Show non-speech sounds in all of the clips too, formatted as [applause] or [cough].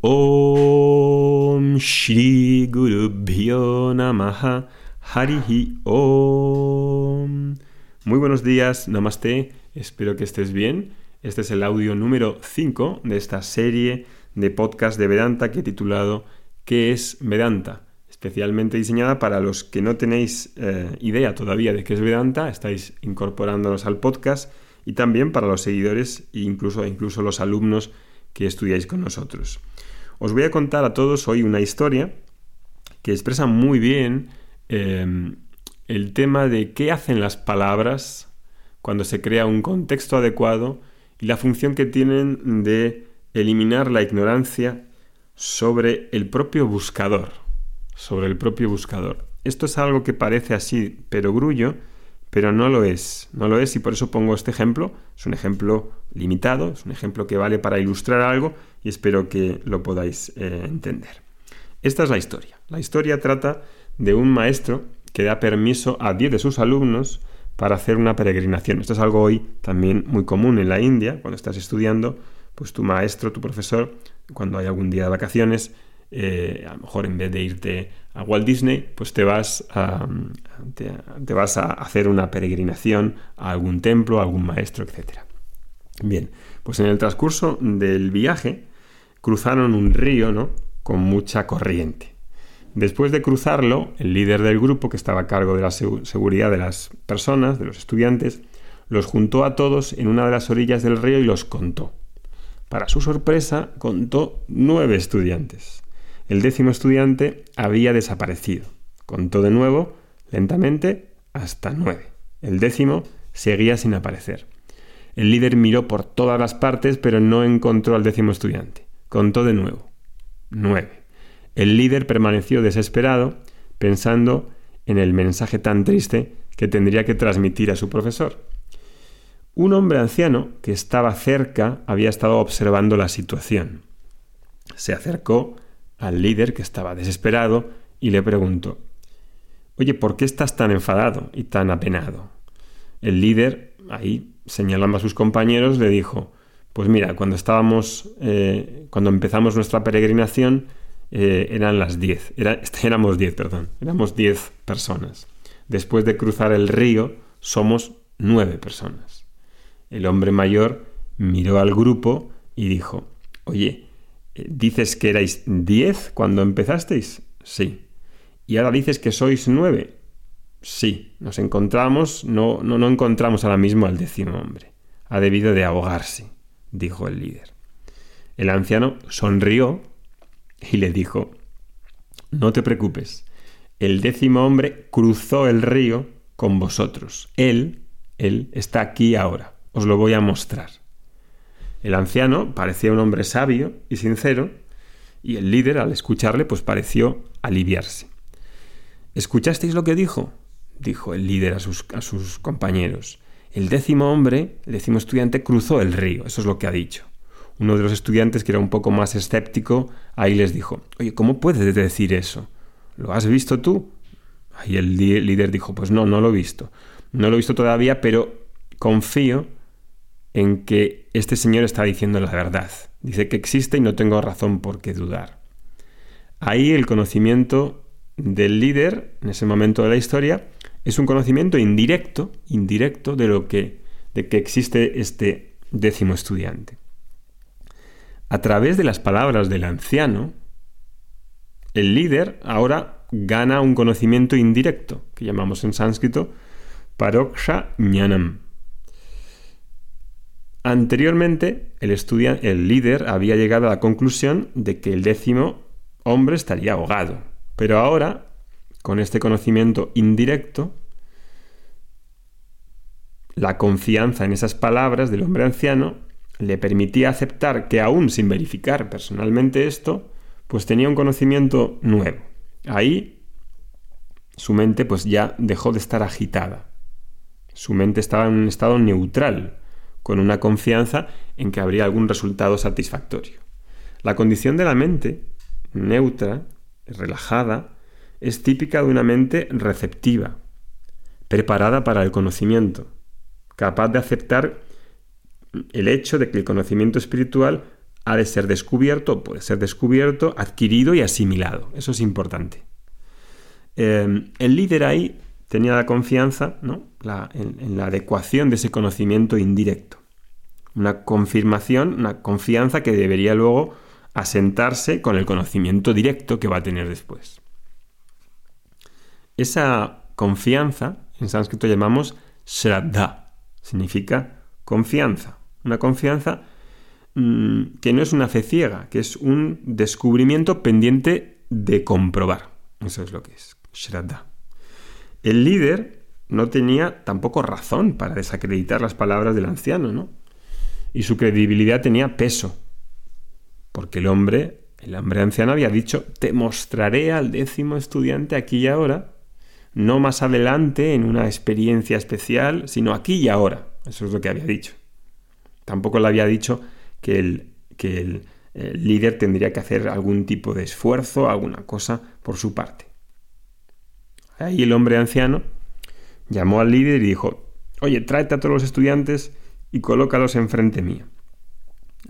Om Shri Guru Namaha Harihi Om. Muy buenos días, Namaste. Espero que estés bien. Este es el audio número 5 de esta serie de podcast de Vedanta que he titulado ¿Qué es Vedanta? Especialmente diseñada para los que no tenéis eh, idea todavía de qué es Vedanta, estáis incorporándonos al podcast y también para los seguidores e incluso, incluso los alumnos que estudiáis con nosotros. Os voy a contar a todos hoy una historia que expresa muy bien em, el tema de qué hacen las palabras cuando se crea un contexto adecuado y la función que tienen de eliminar la ignorancia sobre el propio buscador, sobre el propio buscador. Esto es algo que parece así, pero grullo, pero no lo es, no lo es y por eso pongo este ejemplo. Es un ejemplo limitado, es un ejemplo que vale para ilustrar algo y espero que lo podáis eh, entender. Esta es la historia. La historia trata de un maestro que da permiso a 10 de sus alumnos para hacer una peregrinación. Esto es algo hoy también muy común en la India, cuando estás estudiando, pues tu maestro, tu profesor, cuando hay algún día de vacaciones, eh, a lo mejor en vez de irte a Walt Disney, pues te vas a, te, vas a hacer una peregrinación a algún templo, a algún maestro, etc. Bien, pues en el transcurso del viaje cruzaron un río, ¿no? Con mucha corriente. Después de cruzarlo, el líder del grupo, que estaba a cargo de la seguridad de las personas, de los estudiantes, los juntó a todos en una de las orillas del río y los contó. Para su sorpresa, contó nueve estudiantes. El décimo estudiante había desaparecido. Contó de nuevo, lentamente, hasta nueve. El décimo seguía sin aparecer. El líder miró por todas las partes, pero no encontró al décimo estudiante. Contó de nuevo. Nueve. El líder permaneció desesperado, pensando en el mensaje tan triste que tendría que transmitir a su profesor. Un hombre anciano que estaba cerca había estado observando la situación. Se acercó al líder que estaba desesperado y le preguntó, Oye, ¿por qué estás tan enfadado y tan apenado? El líder, ahí señalando a sus compañeros, le dijo, pues mira, cuando estábamos, eh, cuando empezamos nuestra peregrinación, eh, eran las diez, era, [laughs] éramos diez, perdón, éramos diez personas. Después de cruzar el río, somos nueve personas. El hombre mayor miró al grupo y dijo, oye, dices que erais diez cuando empezasteis. Sí. Y ahora dices que sois nueve. Sí. Nos encontramos, no, no, no encontramos ahora mismo al décimo hombre. Ha debido de ahogarse, dijo el líder. El anciano sonrió y le dijo, no te preocupes, el décimo hombre cruzó el río con vosotros. Él, él está aquí ahora. Os lo voy a mostrar. El anciano parecía un hombre sabio y sincero, y el líder, al escucharle, pues pareció aliviarse. ¿Escuchasteis lo que dijo? Dijo el líder a sus, compañeros. El décimo hombre, el décimo estudiante, cruzó el río, eso es lo que ha dicho. Uno de los estudiantes, que era un poco más escéptico, ahí les dijo, oye, ¿cómo puedes decir eso? ¿Lo has visto tú? Ahí el líder dijo, pues no, no lo he visto. No lo he visto todavía, pero confío en que este señor está diciendo la verdad. Dice que existe y no tengo razón por qué dudar. Ahí el conocimiento del líder, en ese momento de la historia, es un conocimiento indirecto, indirecto de lo que, de que existe este décimo estudiante. A través de las palabras del anciano, el líder ahora gana un conocimiento indirecto, que llamamos en sánscrito paroksha jnanam, Anteriormente, el, el líder había llegado a la conclusión de que el décimo hombre estaría ahogado. Pero ahora, con este conocimiento indirecto, la confianza en esas palabras del hombre anciano le permitía aceptar que aún sin verificar personalmente esto, pues tenía un conocimiento nuevo. Ahí su mente pues ya dejó de estar agitada. Su mente estaba en un estado neutral, con una confianza en que habría algún resultado satisfactorio. La condición de la mente, neutra, relajada, es típica de una mente receptiva, preparada para el conocimiento, capaz de aceptar el hecho de que el conocimiento espiritual ha de ser descubierto, puede ser descubierto, adquirido y asimilado. Eso es importante. Em, el líder ahí tenía la confianza ¿no? en, la adecuación de ese conocimiento indirecto. Una confirmación, una confianza que debería luego asentarse con el conocimiento directo que va a tener después. Esa confianza, en sánscrito llamamos shraddha, significa confianza. Una confianza Mm, que no es una fe ciega, que es un descubrimiento pendiente de comprobar. Eso es lo que es Shraddha. El líder no tenía tampoco razón para desacreditar las palabras del anciano, ¿no? Y su credibilidad tenía peso, porque el hombre, el hombre anciano había dicho, te mostraré al décimo estudiante aquí y ahora, no más adelante en una experiencia especial, sino aquí y ahora. Eso es lo que había dicho. Tampoco le había dicho, que el, que el, líder tendría que hacer algún tipo de esfuerzo, alguna cosa por su parte. Ahí el hombre anciano llamó al líder y dijo, oye, tráete a todos los estudiantes y colócalos enfrente mía.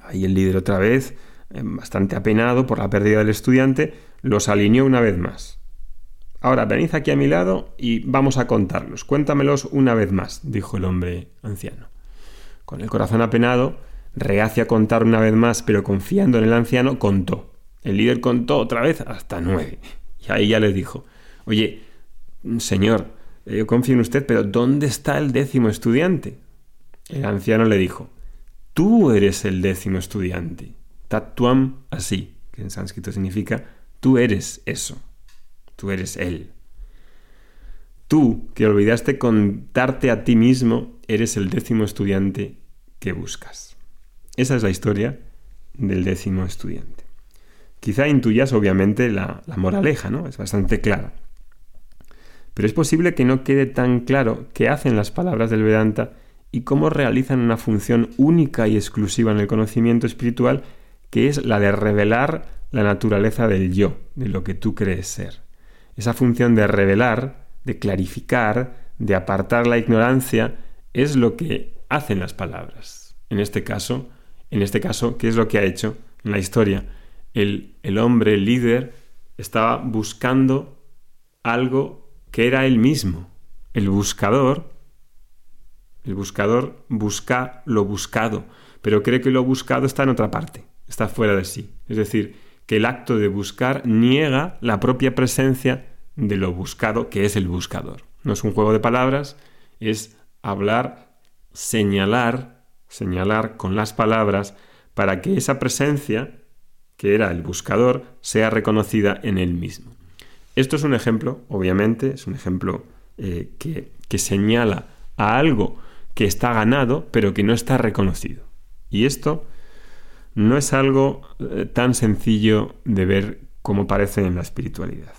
Ahí el líder otra vez, eh, bastante apenado por la pérdida del estudiante, los alineó una vez más. Ahora, venid aquí a mi lado y vamos a contarlos. Cuéntamelos una vez más, dijo el hombre anciano. Con el corazón apenado, reacio a contar una vez más, pero confiando en el anciano, contó. El líder contó otra vez hasta nueve. Y ahí ya le dijo, oye, señor, yo confío en usted, pero ¿dónde está el décimo estudiante? El anciano le dijo, tú eres el décimo estudiante. Tatuam así, que en sánscrito significa, tú eres eso, tú eres él. Tú, que olvidaste contarte a ti mismo, eres el décimo estudiante que buscas. Esa es la historia del décimo estudiante. Quizá intuyas obviamente la, moraleja, ¿no? Es bastante clara. Pero es posible que no quede tan claro qué hacen las palabras del Vedanta y cómo realizan una función única y exclusiva en el conocimiento espiritual, que es la de revelar la naturaleza del yo, de lo que tú crees ser. Esa función de revelar, de clarificar, de apartar la ignorancia, es lo que hacen las palabras. En este caso, en este caso, ¿qué es lo que ha hecho en la historia? El, el hombre, el líder, estaba buscando algo que era él mismo. El buscador, el buscador busca lo buscado, pero cree que lo buscado está en otra parte, está fuera de sí. Es decir, que el acto de buscar niega la propia presencia de lo buscado, que es el buscador. No es un juego de palabras, es hablar, señalar señalar con las palabras para que esa presencia, que era el buscador, sea reconocida en él mismo. Esto es un ejemplo, obviamente, es un ejemplo eh, que, que señala a algo que está ganado, pero que no está reconocido. Y esto no es algo eh, tan sencillo de ver como parece en la espiritualidad.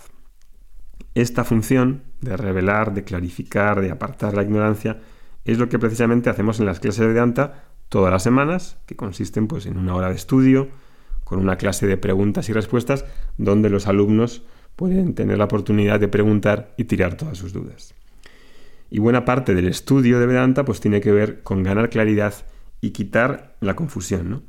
Esta función de revelar, de clarificar, de apartar la ignorancia, es lo que precisamente hacemos en las clases de Vedanta todas las semanas, que consisten pues, en una hora de estudio, con una clase de preguntas y respuestas, donde los alumnos pueden tener la oportunidad de preguntar y tirar todas sus dudas. Y buena parte del estudio de Vedanta pues, tiene que ver con ganar claridad y quitar la confusión.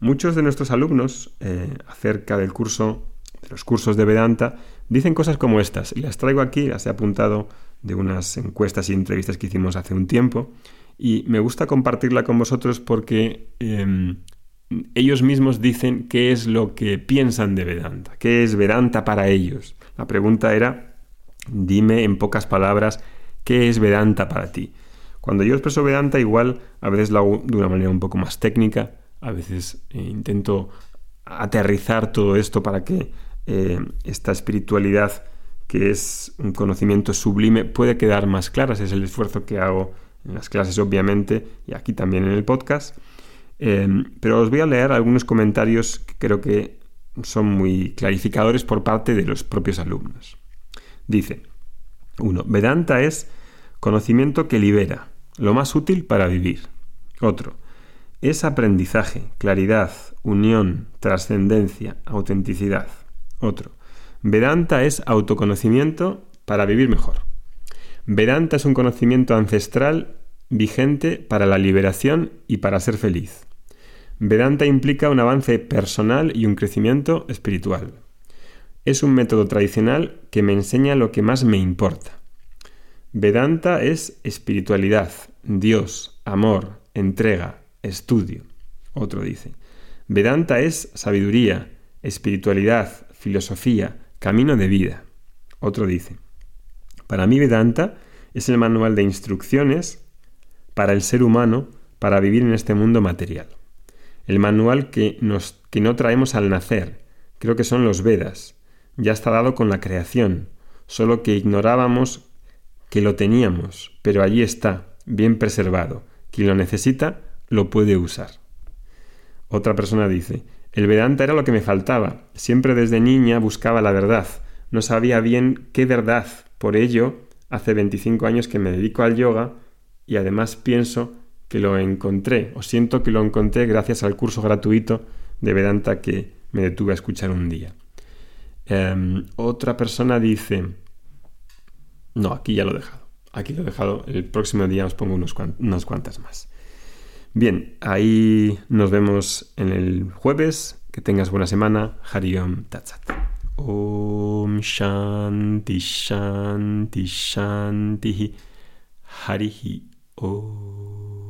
Muchos de nuestros alumnos eh, acerca del curso, de los cursos de Vedanta, dicen cosas como estas, y las traigo aquí, las he apuntado de unas encuestas y entrevistas que hicimos hace un tiempo, y me gusta compartirla con vosotros porque em, ellos mismos dicen qué es lo que piensan de Vedanta, qué es Vedanta para ellos. La pregunta era, dime en pocas palabras, ¿qué es Vedanta para ti? Cuando yo expreso Vedanta igual a veces lo hago de una manera un poco más técnica, a veces eh, intento aterrizar todo esto para que eh, esta espiritualidad que es un conocimiento sublime puede quedar más clara. Ese es el esfuerzo que hago en las clases obviamente y aquí también en el podcast. Em, pero os voy a leer algunos comentarios que creo que son muy clarificadores por parte de los propios alumnos. Dice, 1. Vedanta es conocimiento que libera, lo más útil para vivir. Otro, es aprendizaje, claridad, unión, trascendencia, autenticidad. Otro, Vedanta es autoconocimiento para vivir mejor. Vedanta es un conocimiento ancestral vigente para la liberación y para ser feliz. Vedanta implica un avance personal y un crecimiento espiritual. Es un método tradicional que me enseña lo que más me importa. Vedanta es espiritualidad, Dios, amor, entrega, estudio. Otro dice. Vedanta es sabiduría, espiritualidad, filosofía, camino de vida. Otro dice. Para mí Vedanta es el manual de instrucciones para el ser humano para vivir en este mundo material. El manual que, nos, que no traemos al nacer, creo que son los Vedas. Ya está dado con la creación, solo que ignorábamos que lo teníamos, pero allí está, bien preservado. Quien lo necesita, lo puede usar. Otra persona dice, el Vedanta era lo que me faltaba. Siempre desde niña buscaba la verdad. No sabía bien qué verdad. Por ello, hace 25 años que me dedico al yoga y además pienso que lo encontré, o siento que lo encontré gracias al curso gratuito de Vedanta que me detuve a escuchar un día. Em, otra persona dice, no, aquí ya lo he dejado, aquí lo he dejado, el próximo día os pongo unas cuantas más. Bien, ahí nos vemos en el jueves, que tengas buena semana, Hariom Tatsat. Om Shanti Shanti Shanti Harihi Om